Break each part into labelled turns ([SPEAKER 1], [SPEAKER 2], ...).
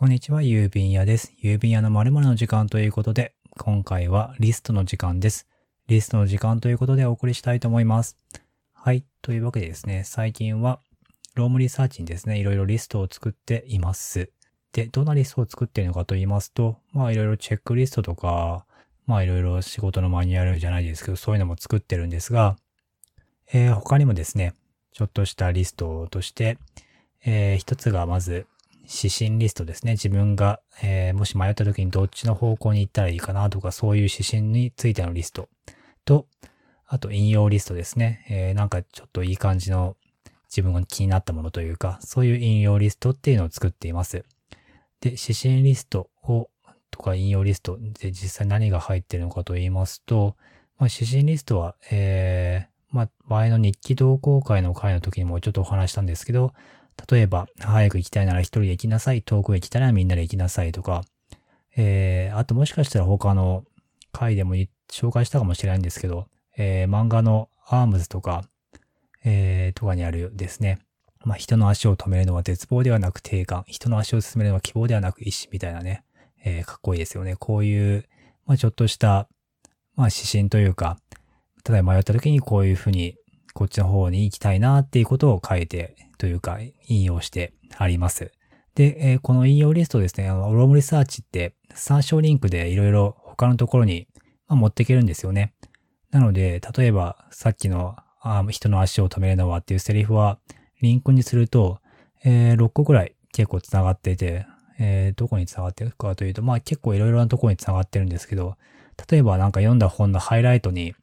[SPEAKER 1] こんにちは、郵便屋です。郵便屋の〇〇の時間ということで、今回はリストの時間です。リストの時間ということでお送りしたいと思います。はい。というわけでですね、最近は、ロームリサーチにですね、いろいろリストを作っています。で、どんなリストを作っているのかと言いますと、まあいろいろチェックリストとか、まあいろいろ仕事のマニュアルじゃないですけど、そういうのも作ってるんですが、えー他にもですね、ちょっとしたリストとして、えー一つがまず、指針リストですね。自分が、えーもし迷った時にどっちの方向に行ったらいいかなとか、そういう指針についてのリストと、あと引用リストですね。えーなんかちょっといい感じの自分が気になったものというか、そういう引用リストっていうのを作っています。で、指針リストを、とか引用リストで実際何が入ってるのかと言いますと、まあ、指針リストは、えーまあ、前の日記同好会の会の時にもちょっとお話したんですけど、例えば、早く行きたいなら一人で行きなさい、遠くへ行きたいならみんなで行きなさいとか、えー、あともしかしたら他の回でも紹介したかもしれないんですけど、えー、漫画のアームズとか、えー、とかにあるですね。まあ、人の足を止めるのは絶望ではなく定感、人の足を進めるのは希望ではなく意志みたいなね、えー、かっこいいですよね。こういう、まあ、ちょっとした、まあ、指針というか、ただ迷った時にこういうふうに、こっちの方に行きたいなっていうことを書いて、というか、引用してあります。で、えこの引用リストですね、あの、ロームリサーチって参照リンクでいろいろ他のところに、ま、持っていけるんですよね。なので、例えば、さっきの、あ人の足を止めるのはっていうセリフは、リンクにすると、えー6個くらい結構繋がっていて、えーどこに繋がってるかというと、まあ結構いろいろなところに繋がってるんですけど、例えばなんか読んだ本のハイライトに、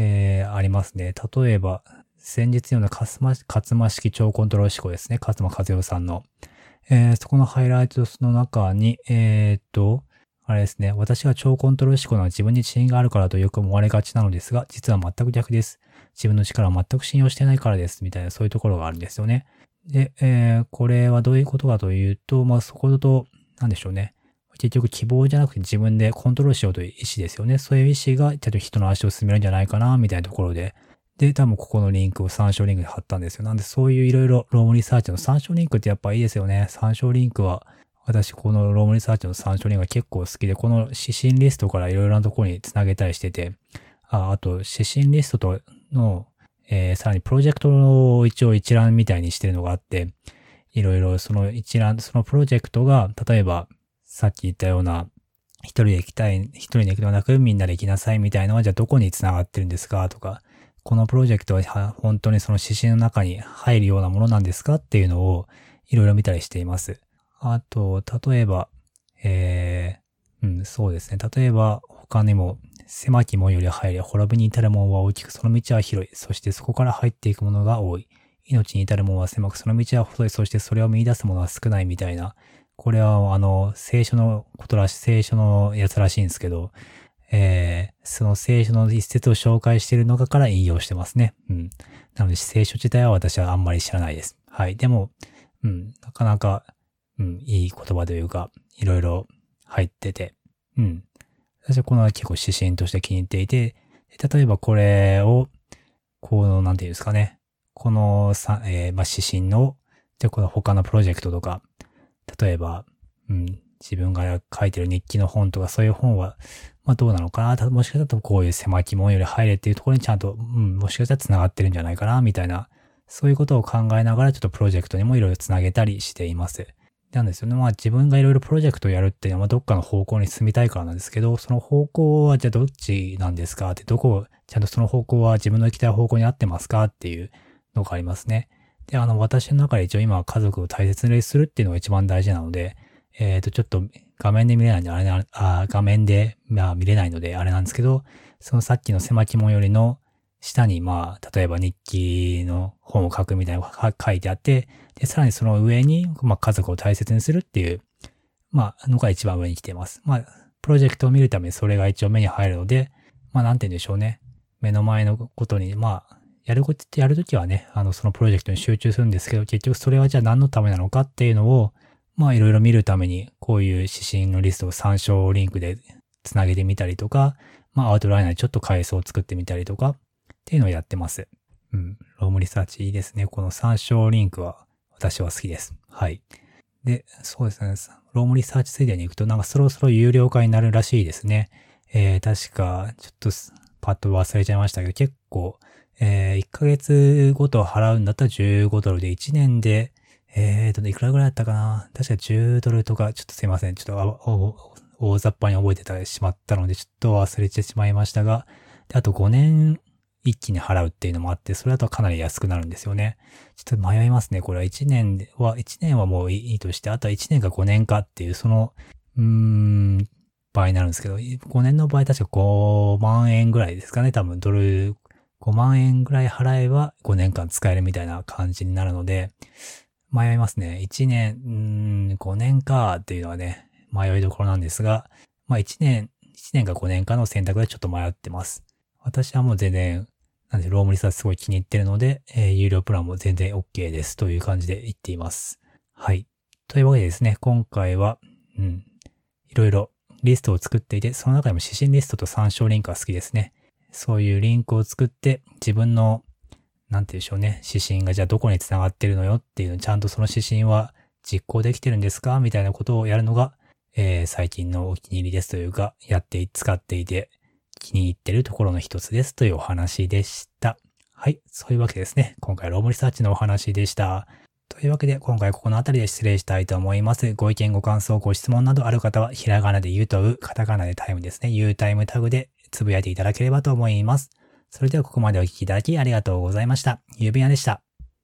[SPEAKER 1] えーありますね。例えば、先日読んだ勝間勝間式超コントロール思考ですね。勝間和代さんの。えーそこのハイライトの中に、えーっと、あれですね。私が超コントロール思考のは自分に自信があるからとよく思われがちなのですが、実は全く逆です。自分の力を全く信用してないからです。みたいな、そういうところがあるんですよね。で、えーこれはどういうことかというと、まあ、そこと、なんでしょうね。結局希望じゃなくて自分でコントロールしようという意思ですよね。そういう意思が、ちょっと人の足を進めるんじゃないかな、みたいなところで。で、多分ここのリンクを参照リンクで貼ったんですよ。なんでそういういろいろ Roam Research の参照リンクってやっぱいいですよね。参照リンクは、私この Roam Research の参照リンクが結構好きで、この指針リストからいろいろなところにつなげたりしてて、ああと指針リストとの、えーさらにプロジェクトの一応一覧みたいにしてるのがあって、いろいろその一覧、そのプロジェクトが、例えば、さっき言ったような、一人で行きたい、一人で行くではなくみんなで行きなさいみたいなのは、じゃあどこに繋がってるんですかとか、このプロジェクトは本当にその指針の中に入るようなものなんですかっていうのをいろいろ見たりしています。あと、例えば、えー、うん、そうですね。例えば、他にも、狭き門より入り、滅びに至る門は大きく、その道は広い。そしてそこから入っていくものが多い。命に至る門は狭く、その道は細い。そしてそれを見出すものは少ないみたいな。これは、あの、聖書のことらし、聖書のやつらしいんですけど、えー、その聖書の一節を紹介しているのかから引用してますね。うん。なので、聖書自体は私はあんまり知らないです。はい。でも、うん、なかなか、うん、いい言葉というか、いろいろ入ってて、うん。私はこの結構指針として気に入っていて、例えばこれを、この、なんていうんですかね。このさ、えーまあ、指針の、じゃこの他のプロジェクトとか、例えば、うん、自分が書いてる日記の本とかそういう本は、まあどうなのかな？もしかしたらこういう狭き門より入れっていうところにちゃんと、うん、もしかしたら繋がってるんじゃないかな？みたいな、そういうことを考えながらちょっとプロジェクトにもいろいろ繋げたりしています。なんですよね。まあ自分がいろいろプロジェクトをやるっていうのは、どっかの方向に進みたいからなんですけど、その方向はじゃあどっちなんですか？って、どこ、ちゃんとその方向は自分の行きたい方向に合ってますか？っていうのがありますね。で、あの、私の中で一応今は家族を大切にするっていうのが一番大事なので、えっ、と、ちょっと画面で見れないんで、あれな、あ画面で、まあ見れないのであれなんですけど、そのさっきの狭き門よりの下に、まあ、例えば日記の本を書くみたいなのが書いてあって、で、さらにその上に、まあ家族を大切にするっていう、まあ、のが一番上に来ています。まあ、プロジェクトを見るためにそれが一応目に入るので、まあ、なんて言うんでしょうね。目の前のことに、まあ、やることってやるときはね、あの、そのプロジェクトに集中するんですけど、結局それはじゃあ何のためなのかっていうのを、まあ、いろいろ見るために、こういう指針のリストを参照リンクでつなげてみたりとか、まあ、アウトライナーでちょっと階層を作ってみたりとか、っていうのをやってます。うん。 Roam Research いいですね。この参照リンクは私は好きです。はい。で、そうですね。 Roam Research ついでに行くとなんかそろそろ有料化になるらしいですね。えー、確か、ちょっとパッと忘れちゃいましたけど、結構、えー、1ヶ月ごと払うんだったら15ドルで、1年で、えーと、ねいくらぐらいだったかな？確か10ドルとか、ちょっとすいません。ちょっと大雑把に覚えてたしまったので、ちょっと忘れてしまいましたが、であと5年一気に払うっていうのもあって、それだとかなり安くなるんですよね。ちょっと迷いますね。これは1年は、1年はもういいとして、あとは1年か5年かっていう、その、うーん、場合になるんですけど、5年の場合確か5万円ぐらいですかね。多分ドル5万円ぐらい払えば5年間使えるみたいな感じになるので、迷いますね。1年、うん、5年かっていうのはね、迷いどころなんですが、まあ1年、1年か5年かの選択でちょっと迷ってます。私はもう全然、なんでロームリサーチすごい気に入ってるので、えー、有料プランも全然 OK ですという感じで言っています。はい。というわけでですね、今回は、うん、いろいろリストを作っていて、その中でも指針リストと参照リンクが好きですね。そういうリンクを作って自分の、なんて言うんでしょうね、指針がじゃあどこに繋がってるのよっていうのちゃんとその指針は実行できてるんですか？みたいなことをやるのが、えー、最近のお気に入りですというか、やって使っていて気に入ってるところの一つですというお話でした。はい。そういうわけですね。今回ロームリサーチのお話でした。というわけで、今回ここの辺りで失礼したいと思います。ご意見、ご感想、ご質問などある方は、ひらがなで言うとう、カタカナでタイムですね。言うタイムタグでつぶやいていただければと思います。それではここまでお聴きいただきありがとうございました。ゆうびやでした。